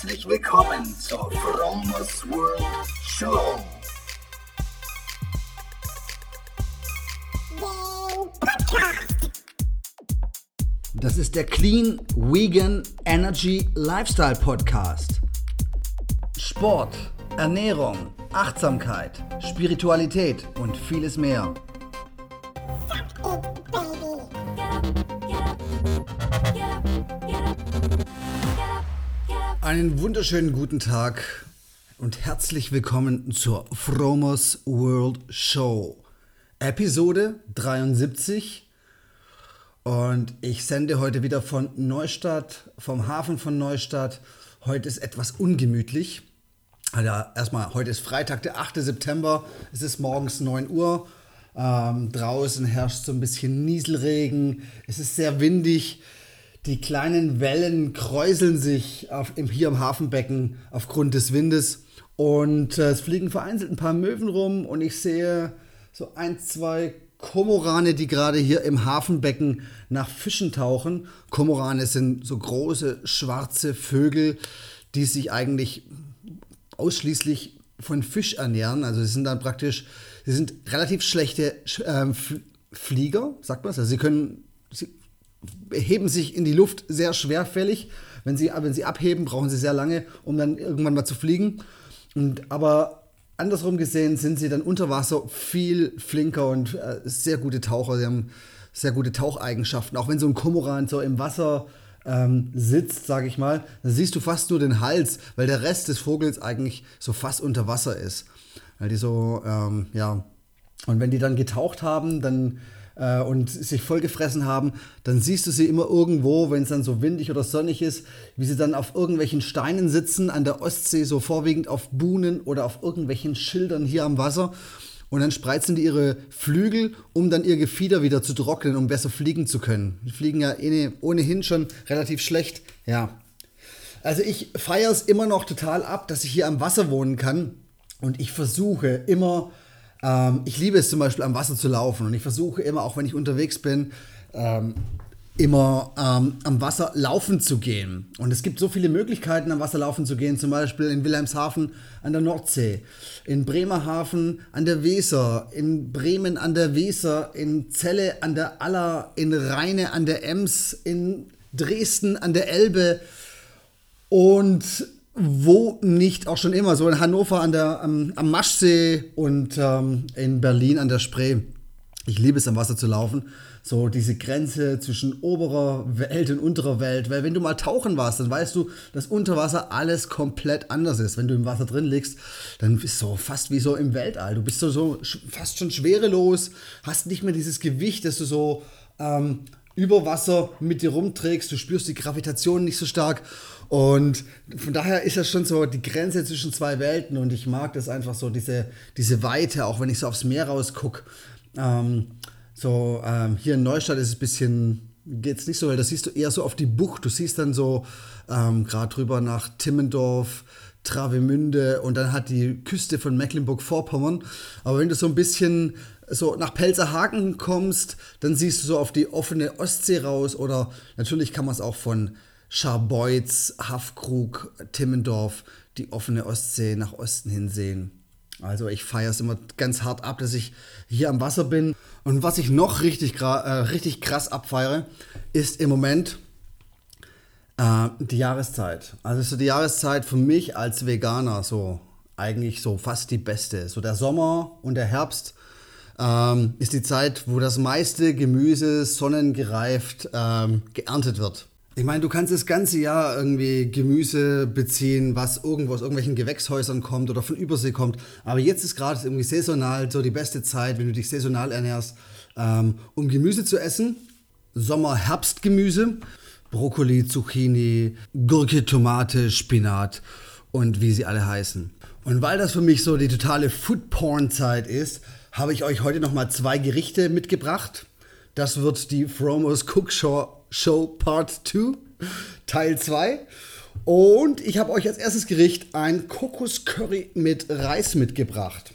Herzlich willkommen zur Fromos World Show. Das ist der Clean Vegan Energy Lifestyle Podcast. Sport, Ernährung, Achtsamkeit, Spiritualität und vieles mehr. Einen wunderschönen guten Tag und herzlich willkommen zur Fromos World Show. Episode 73 und ich sende heute wieder von Neustadt, vom Hafen von Neustadt. Heute ist etwas ungemütlich. Also erstmal, heute ist Freitag, der 8. September. Es ist morgens 9 Uhr. Ähm, draußen herrscht so ein bisschen Nieselregen. Es ist sehr windig. Die kleinen Wellen kräuseln sich auf, hier im Hafenbecken aufgrund des Windes. Und äh, es fliegen vereinzelt ein paar Möwen rum und ich sehe so ein, zwei Komorane, die gerade hier im Hafenbecken nach Fischen tauchen. Komorane sind so große schwarze Vögel, die sich eigentlich ausschließlich von Fisch ernähren. Also sie sind dann praktisch, sie sind relativ schlechte äh, Flieger, sagt man es. Also sie können, heben sich in die Luft sehr schwerfällig. Wenn sie, wenn sie abheben, brauchen sie sehr lange, um dann irgendwann mal zu fliegen. Und, aber andersrum gesehen sind sie dann unter Wasser viel flinker und äh, sehr gute Taucher. Sie haben sehr gute Taucheigenschaften. Auch wenn so ein Komoran so im Wasser ähm, sitzt, sage ich mal, dann siehst du fast nur den Hals, weil der Rest des Vogels eigentlich so fast unter Wasser ist. Weil die so, ähm, ja. Und wenn die dann getaucht haben, dann äh, und sich vollgefressen haben, dann siehst du sie immer irgendwo, wenn es dann so windig oder sonnig ist, wie sie dann auf irgendwelchen Steinen sitzen, an der Ostsee, so vorwiegend auf Buhnen oder auf irgendwelchen Schildern hier am Wasser. Und dann spreizen die ihre Flügel, um dann ihr Gefieder wieder zu trocknen, um besser fliegen zu können. Die fliegen ja ohnehin schon relativ schlecht. Ja. Also ich feiere es immer noch total ab, dass ich hier am Wasser wohnen kann. Und ich versuche immer ähm, ich liebe es zum Beispiel am Wasser zu laufen und ich versuche immer, auch wenn ich unterwegs bin, ähm, immer ähm, am Wasser laufen zu gehen. Und es gibt so viele Möglichkeiten, am Wasser laufen zu gehen, zum Beispiel in Wilhelmshaven an der Nordsee, in Bremerhaven an der Weser, in Bremen an der Weser, in Celle an der Aller, in Rheine an der Ems, in Dresden an der Elbe. Und wo nicht auch schon immer, so in Hannover an der, am, am Maschsee und ähm, in Berlin an der Spree. Ich liebe es, am Wasser zu laufen. So diese Grenze zwischen oberer Welt und unterer Welt. Weil wenn du mal tauchen warst, dann weißt du, dass unter Wasser alles komplett anders ist. Wenn du im Wasser drin liegst, dann bist du fast wie so im Weltall. Du bist so, so fast schon schwerelos, hast nicht mehr dieses Gewicht, dass du so ähm, über Wasser mit dir rumträgst. Du spürst die Gravitation nicht so stark. Und von daher ist das schon so die Grenze zwischen zwei Welten und ich mag das einfach so, diese, diese Weite, auch wenn ich so aufs Meer rausgucke. Ähm, so, ähm, hier in Neustadt ist es ein bisschen, geht es nicht so, weil da siehst du eher so auf die Bucht. Du siehst dann so ähm, gerade drüber nach Timmendorf, Travemünde und dann hat die Küste von Mecklenburg-Vorpommern. Aber wenn du so ein bisschen so nach Pelzerhaken kommst, dann siehst du so auf die offene Ostsee raus oder natürlich kann man es auch von Scharbeutz, Haffkrug, Timmendorf, die offene Ostsee nach Osten hin sehen. Also ich feiere es immer ganz hart ab, dass ich hier am Wasser bin. Und was ich noch richtig, äh, richtig krass abfeiere, ist im Moment äh, die Jahreszeit. Also so die Jahreszeit für mich als Veganer so eigentlich so fast die beste. So der Sommer und der Herbst ähm, ist die Zeit, wo das meiste Gemüse sonnengereift ähm, geerntet wird. Ich meine, du kannst das ganze Jahr irgendwie Gemüse beziehen, was irgendwo aus irgendwelchen Gewächshäusern kommt oder von Übersee kommt. Aber jetzt ist gerade irgendwie saisonal so die beste Zeit, wenn du dich saisonal ernährst, ähm, um Gemüse zu essen. Sommer-Herbstgemüse. Brokkoli, Zucchini, Gurke, Tomate, Spinat und wie sie alle heißen. Und weil das für mich so die totale Food-Porn-Zeit ist, habe ich euch heute nochmal zwei Gerichte mitgebracht. Das wird die Fromos Cook Show Part 2, Teil 2. Und ich habe euch als erstes Gericht ein Kokoscurry mit Reis mitgebracht.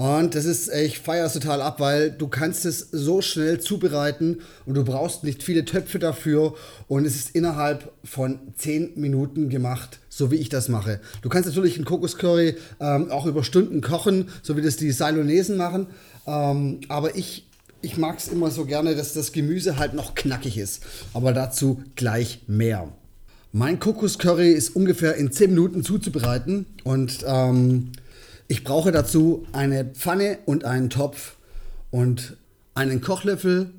Und das ist, ich feiere es total ab, weil du kannst es so schnell zubereiten und du brauchst nicht viele Töpfe dafür und es ist innerhalb von 10 Minuten gemacht, so wie ich das mache. Du kannst natürlich einen Kokoscurry ähm, auch über Stunden kochen, so wie das die Ceylonesen machen, ähm, aber ich, ich mag es immer so gerne, dass das Gemüse halt noch knackig ist. Aber dazu gleich mehr. Mein Kokoscurry ist ungefähr in 10 Minuten zuzubereiten und ähm, ich brauche dazu eine Pfanne und einen Topf und einen Kochlöffel,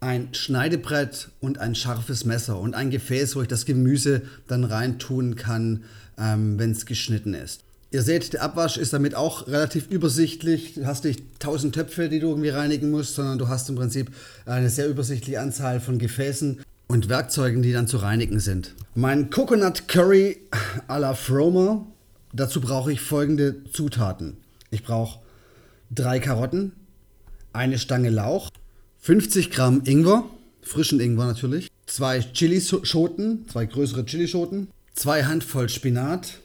ein Schneidebrett und ein scharfes Messer und ein Gefäß, wo ich das Gemüse dann reintun kann, ähm, wenn es geschnitten ist. Ihr seht, der Abwasch ist damit auch relativ übersichtlich. Du hast nicht tausend Töpfe, die du irgendwie reinigen musst, sondern du hast im Prinzip eine sehr übersichtliche Anzahl von Gefäßen und Werkzeugen, die dann zu reinigen sind. Mein Coconut Curry à la Fromer Dazu brauche ich folgende Zutaten. Ich brauche drei Karotten, eine Stange Lauch, 50 Gramm Ingwer, frischen Ingwer natürlich, zwei Chilischoten, zwei größere Chilischoten, zwei Handvoll Spinat,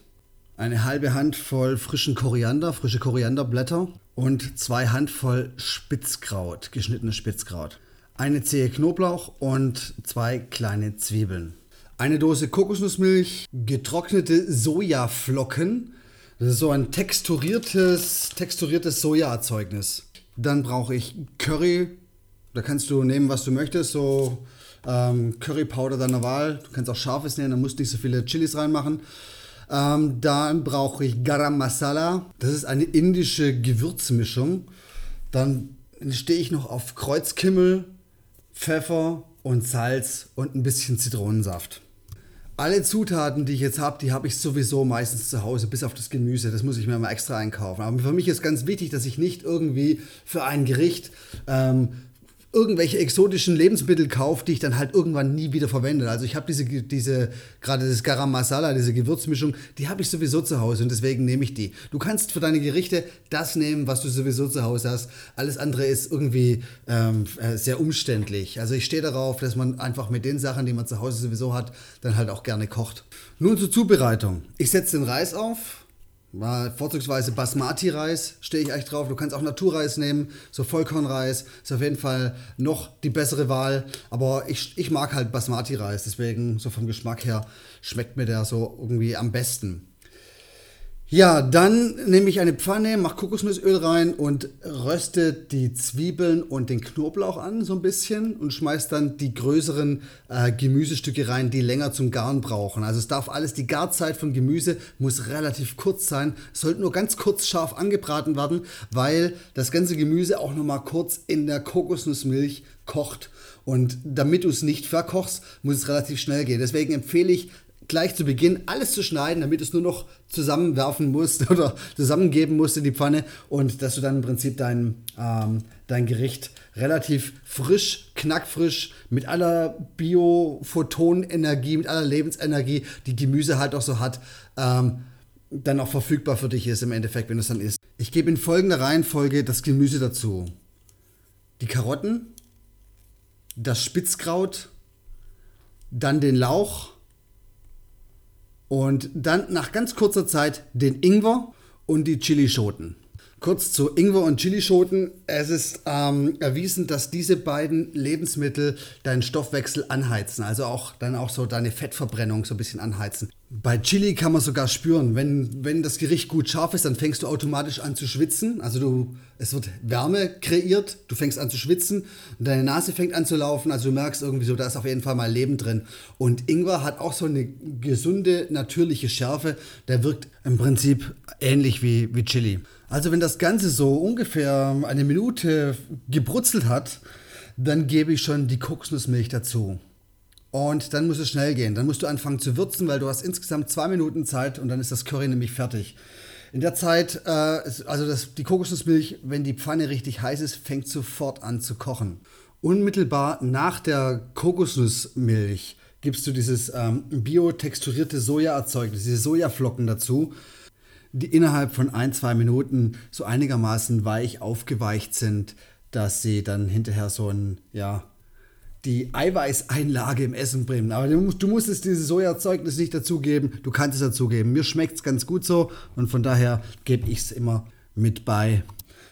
eine halbe Handvoll frischen Koriander, frische Korianderblätter und zwei Handvoll Spitzkraut, geschnittenes Spitzkraut, eine Zehe Knoblauch und zwei kleine Zwiebeln eine Dose Kokosnussmilch, getrocknete Sojaflocken. Das ist so ein texturiertes, texturiertes Sojaerzeugnis. Dann brauche ich Curry. Da kannst du nehmen, was du möchtest. So ähm, Currypowder deiner Wahl. Du kannst auch scharfes nehmen, da musst du nicht so viele Chilis reinmachen. Ähm, dann brauche ich Garam Masala. Das ist eine indische Gewürzmischung. Dann stehe ich noch auf Kreuzkimmel, Pfeffer und Salz und ein bisschen Zitronensaft. Alle Zutaten, die ich jetzt habe, die habe ich sowieso meistens zu Hause, bis auf das Gemüse. Das muss ich mir mal extra einkaufen. Aber für mich ist ganz wichtig, dass ich nicht irgendwie für ein Gericht ähm, irgendwelche exotischen Lebensmittel kaufe, die ich dann halt irgendwann nie wieder verwende. Also ich habe diese, diese, gerade das Garam Masala, diese Gewürzmischung, die habe ich sowieso zu Hause und deswegen nehme ich die. Du kannst für deine Gerichte das nehmen, was du sowieso zu Hause hast. Alles andere ist irgendwie ähm, äh, sehr umständlich. Also ich stehe darauf, dass man einfach mit den Sachen, die man zu Hause sowieso hat, dann halt auch gerne kocht. Nun zur Zubereitung. Ich setze den Reis auf, war vorzugsweise Basmati-Reis, stehe ich echt drauf. Du kannst auch Naturreis nehmen, so Vollkornreis. Ist auf jeden Fall noch die bessere Wahl. Aber ich, ich mag halt Basmati-Reis, deswegen so vom Geschmack her schmeckt mir der so irgendwie am besten. Ja, dann nehme ich eine Pfanne, mache Kokosnussöl rein und röste die Zwiebeln und den Knoblauch an so ein bisschen und schmeiße dann die größeren äh, Gemüsestücke rein, die länger zum Garen brauchen. Also es darf alles, die Garzeit von Gemüse muss relativ kurz sein. Sollte nur ganz kurz scharf angebraten werden, weil das ganze Gemüse auch noch mal kurz in der Kokosnussmilch kocht. Und damit du es nicht verkochst, muss es relativ schnell gehen. Deswegen empfehle ich gleich zu Beginn alles zu schneiden, damit es nur noch zusammenwerfen musst oder zusammengeben musst in die Pfanne und dass du dann im Prinzip dein, ähm, dein Gericht relativ frisch, knackfrisch, mit aller Biophotonenergie, mit aller Lebensenergie, die Gemüse halt auch so hat, ähm, dann auch verfügbar für dich ist im Endeffekt, wenn es dann isst. Ich gebe in folgender Reihenfolge das Gemüse dazu. Die Karotten, das Spitzkraut, dann den Lauch, und dann nach ganz kurzer Zeit den Ingwer und die Chilischoten. Kurz zu Ingwer und Chilischoten. Es ist ähm, erwiesen, dass diese beiden Lebensmittel deinen Stoffwechsel anheizen, also auch dann auch so deine Fettverbrennung so ein bisschen anheizen. Bei Chili kann man sogar spüren, wenn, wenn das Gericht gut scharf ist, dann fängst du automatisch an zu schwitzen. Also du, es wird Wärme kreiert, du fängst an zu schwitzen deine Nase fängt an zu laufen. Also du merkst irgendwie so, da ist auf jeden Fall mal Leben drin. Und Ingwer hat auch so eine gesunde, natürliche Schärfe. Der wirkt im Prinzip ähnlich wie, wie Chili. Also wenn das Ganze so ungefähr eine Minute gebrutzelt hat, dann gebe ich schon die Kokosnussmilch dazu. Und dann muss es schnell gehen. Dann musst du anfangen zu würzen, weil du hast insgesamt zwei Minuten Zeit und dann ist das Curry nämlich fertig. In der Zeit, äh, also das, die Kokosnussmilch, wenn die Pfanne richtig heiß ist, fängt sofort an zu kochen. Unmittelbar nach der Kokosnussmilch gibst du dieses ähm, biotexturierte Sojaerzeugnis, diese Sojaflocken dazu die innerhalb von ein, zwei Minuten so einigermaßen weich aufgeweicht sind, dass sie dann hinterher so ein, ja, die Eiweißeinlage im Essen bringen. Aber du, du musstest dieses Sojazeugnis nicht dazugeben, du kannst es dazugeben. Mir schmeckt es ganz gut so und von daher gebe ich es immer mit bei.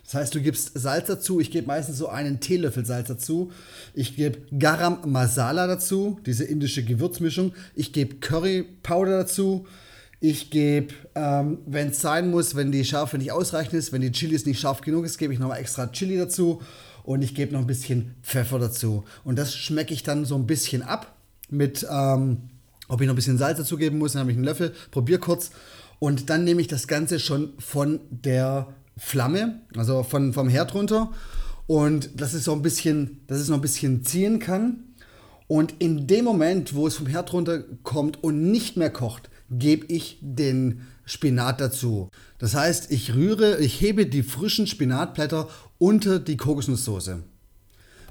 Das heißt, du gibst Salz dazu. Ich gebe meistens so einen Teelöffel Salz dazu. Ich gebe Garam Masala dazu, diese indische Gewürzmischung. Ich gebe Curry Powder dazu. Ich gebe, ähm, wenn es sein muss, wenn die Schärfe nicht ausreichend ist, wenn die Chilis nicht scharf genug ist, gebe ich nochmal extra Chili dazu und ich gebe noch ein bisschen Pfeffer dazu. Und das schmecke ich dann so ein bisschen ab mit, ähm, ob ich noch ein bisschen Salz dazu geben muss, dann habe ich einen Löffel, probiere kurz und dann nehme ich das Ganze schon von der Flamme, also von, vom Herd runter und das ist so ein bisschen, dass es noch ein bisschen ziehen kann. Und in dem Moment, wo es vom Herd runter kommt und nicht mehr kocht, gebe ich den Spinat dazu. Das heißt, ich rühre, ich hebe die frischen Spinatblätter unter die Kokosnusssoße.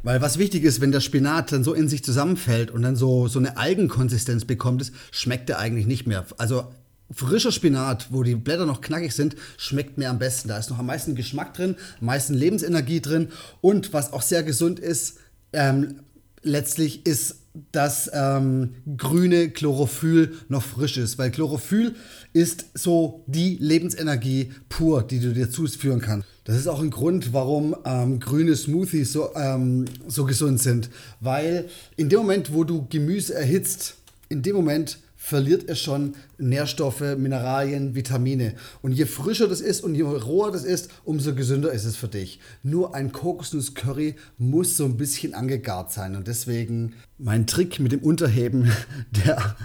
Weil was wichtig ist, wenn der Spinat dann so in sich zusammenfällt und dann so, so eine Algenkonsistenz bekommt, schmeckt er eigentlich nicht mehr. Also frischer Spinat, wo die Blätter noch knackig sind, schmeckt mir am besten. Da ist noch am meisten Geschmack drin, am meisten Lebensenergie drin und was auch sehr gesund ist, ähm, letztlich ist das ähm, grüne Chlorophyll noch frisch ist, weil Chlorophyll ist so die Lebensenergie pur, die du dir zuführen kannst. Das ist auch ein Grund, warum ähm, grüne Smoothies so, ähm, so gesund sind, weil in dem Moment, wo du Gemüse erhitzt, in dem Moment verliert es schon Nährstoffe, Mineralien, Vitamine. Und je frischer das ist und je roher das ist, umso gesünder ist es für dich. Nur ein Kokosnuss-Curry muss so ein bisschen angegart sein. Und deswegen mein Trick mit dem Unterheben der,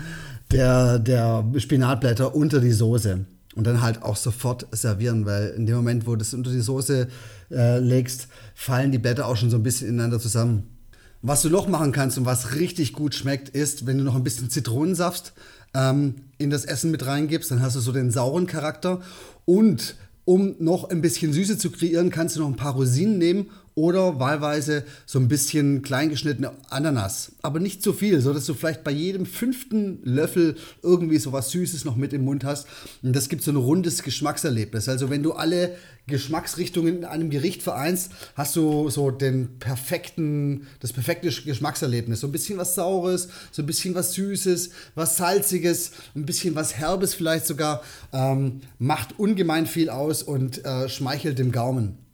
der, der Spinatblätter unter die Soße. Und dann halt auch sofort servieren, weil in dem Moment, wo du das unter die Soße äh, legst, fallen die Blätter auch schon so ein bisschen ineinander zusammen. Was du noch machen kannst und was richtig gut schmeckt, ist, wenn du noch ein bisschen Zitronensaft ähm, in das Essen mit reingibst, dann hast du so den sauren Charakter. Und um noch ein bisschen Süße zu kreieren, kannst du noch ein paar Rosinen nehmen oder wahlweise so ein bisschen kleingeschnittene Ananas. Aber nicht zu viel, sodass du vielleicht bei jedem fünften Löffel irgendwie so was Süßes noch mit im Mund hast. Und das gibt so ein rundes Geschmackserlebnis. Also wenn du alle Geschmacksrichtungen in einem Gericht vereinst, hast du so den perfekten, das perfekte Geschmackserlebnis. So ein bisschen was Saures, so ein bisschen was Süßes, was Salziges, ein bisschen was Herbes vielleicht sogar. Ähm, macht ungemein viel aus und äh, schmeichelt dem Gaumen.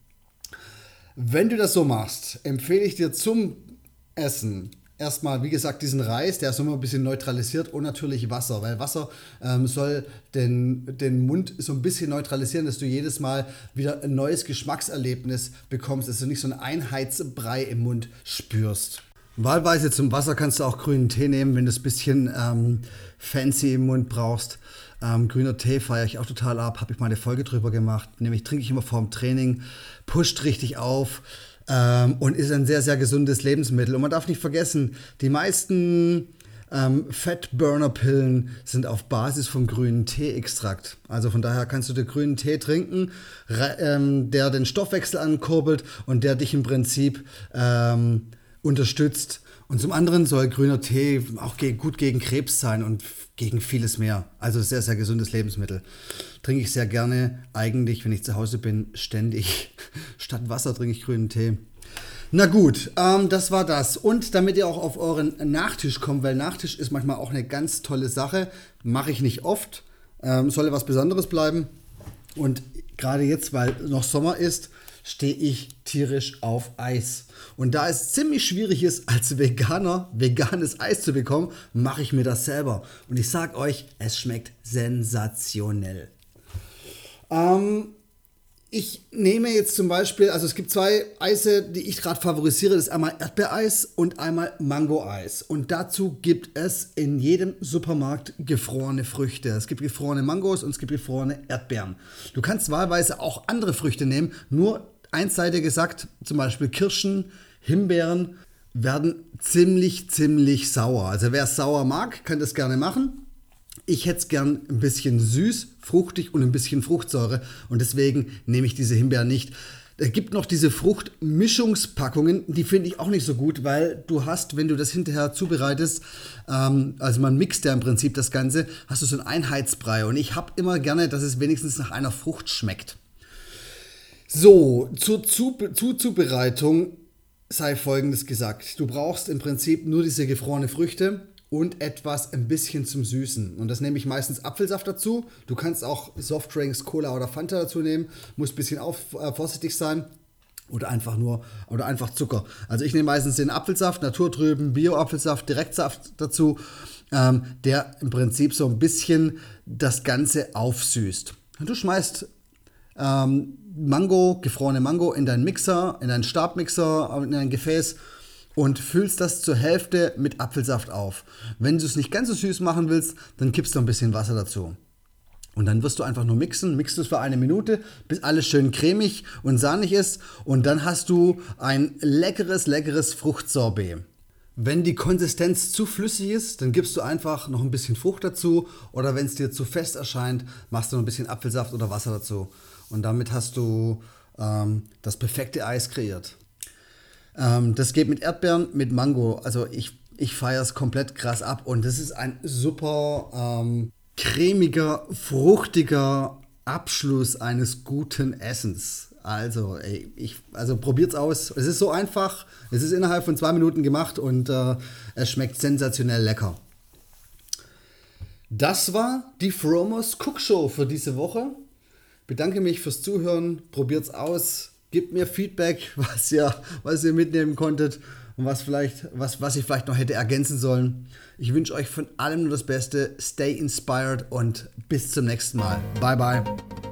Wenn du das so machst, empfehle ich dir zum Essen erstmal, wie gesagt, diesen Reis, der ist immer ein bisschen neutralisiert und natürlich Wasser, weil Wasser ähm, soll den, den Mund so ein bisschen neutralisieren, dass du jedes Mal wieder ein neues Geschmackserlebnis bekommst, dass du nicht so einen Einheitsbrei im Mund spürst. Wahlweise zum Wasser kannst du auch grünen Tee nehmen, wenn du es ein bisschen ähm, fancy im Mund brauchst. Ähm, grüner Tee feiere ich auch total ab, habe ich mal eine Folge drüber gemacht. Nämlich trinke ich immer vorm Training, pusht richtig auf ähm, und ist ein sehr, sehr gesundes Lebensmittel. Und man darf nicht vergessen, die meisten ähm, Fettburner-Pillen sind auf Basis vom grünen Tee-Extrakt. Also von daher kannst du den grünen Tee trinken, ähm, der den Stoffwechsel ankurbelt und der dich im Prinzip ähm, unterstützt. Und zum anderen soll grüner Tee auch gut gegen Krebs sein und gegen vieles mehr. Also sehr, sehr gesundes Lebensmittel. Trinke ich sehr gerne. Eigentlich, wenn ich zu Hause bin, ständig. Statt Wasser trinke ich grünen Tee. Na gut, ähm, das war das. Und damit ihr auch auf euren Nachtisch kommt, weil Nachtisch ist manchmal auch eine ganz tolle Sache. Mache ich nicht oft. Ähm, soll was Besonderes bleiben. Und gerade jetzt, weil noch Sommer ist, stehe ich tierisch auf Eis. Und da es ziemlich schwierig ist, als Veganer veganes Eis zu bekommen, mache ich mir das selber. Und ich sage euch, es schmeckt sensationell. Ähm, ich nehme jetzt zum Beispiel, also es gibt zwei Eise, die ich gerade favorisiere. Das ist einmal Erdbeereis und einmal Mango-Eis. Und dazu gibt es in jedem Supermarkt gefrorene Früchte. Es gibt gefrorene Mangos und es gibt gefrorene Erdbeeren. Du kannst wahlweise auch andere Früchte nehmen, nur einseitig gesagt, zum Beispiel Kirschen, Himbeeren werden ziemlich, ziemlich sauer. Also wer es sauer mag, kann das gerne machen. Ich hätte es gern ein bisschen süß, fruchtig und ein bisschen Fruchtsäure und deswegen nehme ich diese Himbeeren nicht. Es gibt noch diese Fruchtmischungspackungen, die finde ich auch nicht so gut, weil du hast, wenn du das hinterher zubereitest, ähm, also man mixt ja im Prinzip das Ganze, hast du so einen Einheitsbrei und ich habe immer gerne, dass es wenigstens nach einer Frucht schmeckt. So, zur Zuzubereitung sei folgendes gesagt. Du brauchst im Prinzip nur diese gefrorene Früchte und etwas ein bisschen zum Süßen. Und das nehme ich meistens Apfelsaft dazu. Du kannst auch Softdrinks, Cola oder Fanta dazu nehmen. Muss ein bisschen auf, äh, vorsichtig sein. Oder einfach nur, oder einfach Zucker. Also ich nehme meistens den Apfelsaft, naturtrüben, Bio-Apfelsaft, Direktsaft dazu, ähm, der im Prinzip so ein bisschen das Ganze aufsüßt. Du schmeißt ähm, Mango, gefrorene Mango in deinen Mixer, in deinen Stabmixer, in dein Gefäß und füllst das zur Hälfte mit Apfelsaft auf. Wenn du es nicht ganz so süß machen willst, dann kippst du ein bisschen Wasser dazu. Und dann wirst du einfach nur mixen, mixst es für eine Minute, bis alles schön cremig und sahnig ist. Und dann hast du ein leckeres, leckeres Fruchtsorbet. Wenn die Konsistenz zu flüssig ist, dann gibst du einfach noch ein bisschen Frucht dazu. Oder wenn es dir zu fest erscheint, machst du noch ein bisschen Apfelsaft oder Wasser dazu. Und damit hast du ähm, das perfekte Eis kreiert. Ähm, das geht mit Erdbeeren, mit Mango. Also ich, ich feiere es komplett krass ab. Und das ist ein super ähm, cremiger, fruchtiger Abschluss eines guten Essens. Also, ey, ich, also probiert's aus. Es ist so einfach. Es ist innerhalb von zwei Minuten gemacht und äh, es schmeckt sensationell lecker. Das war die Fromos Cook Show für diese Woche. Bedanke mich fürs Zuhören. Probiert's aus gebt mir Feedback, was ihr, was ihr mitnehmen konntet und was vielleicht, was, was ich vielleicht noch hätte ergänzen sollen. Ich wünsche euch von allem nur das Beste. Stay inspired und bis zum nächsten Mal. Bye bye.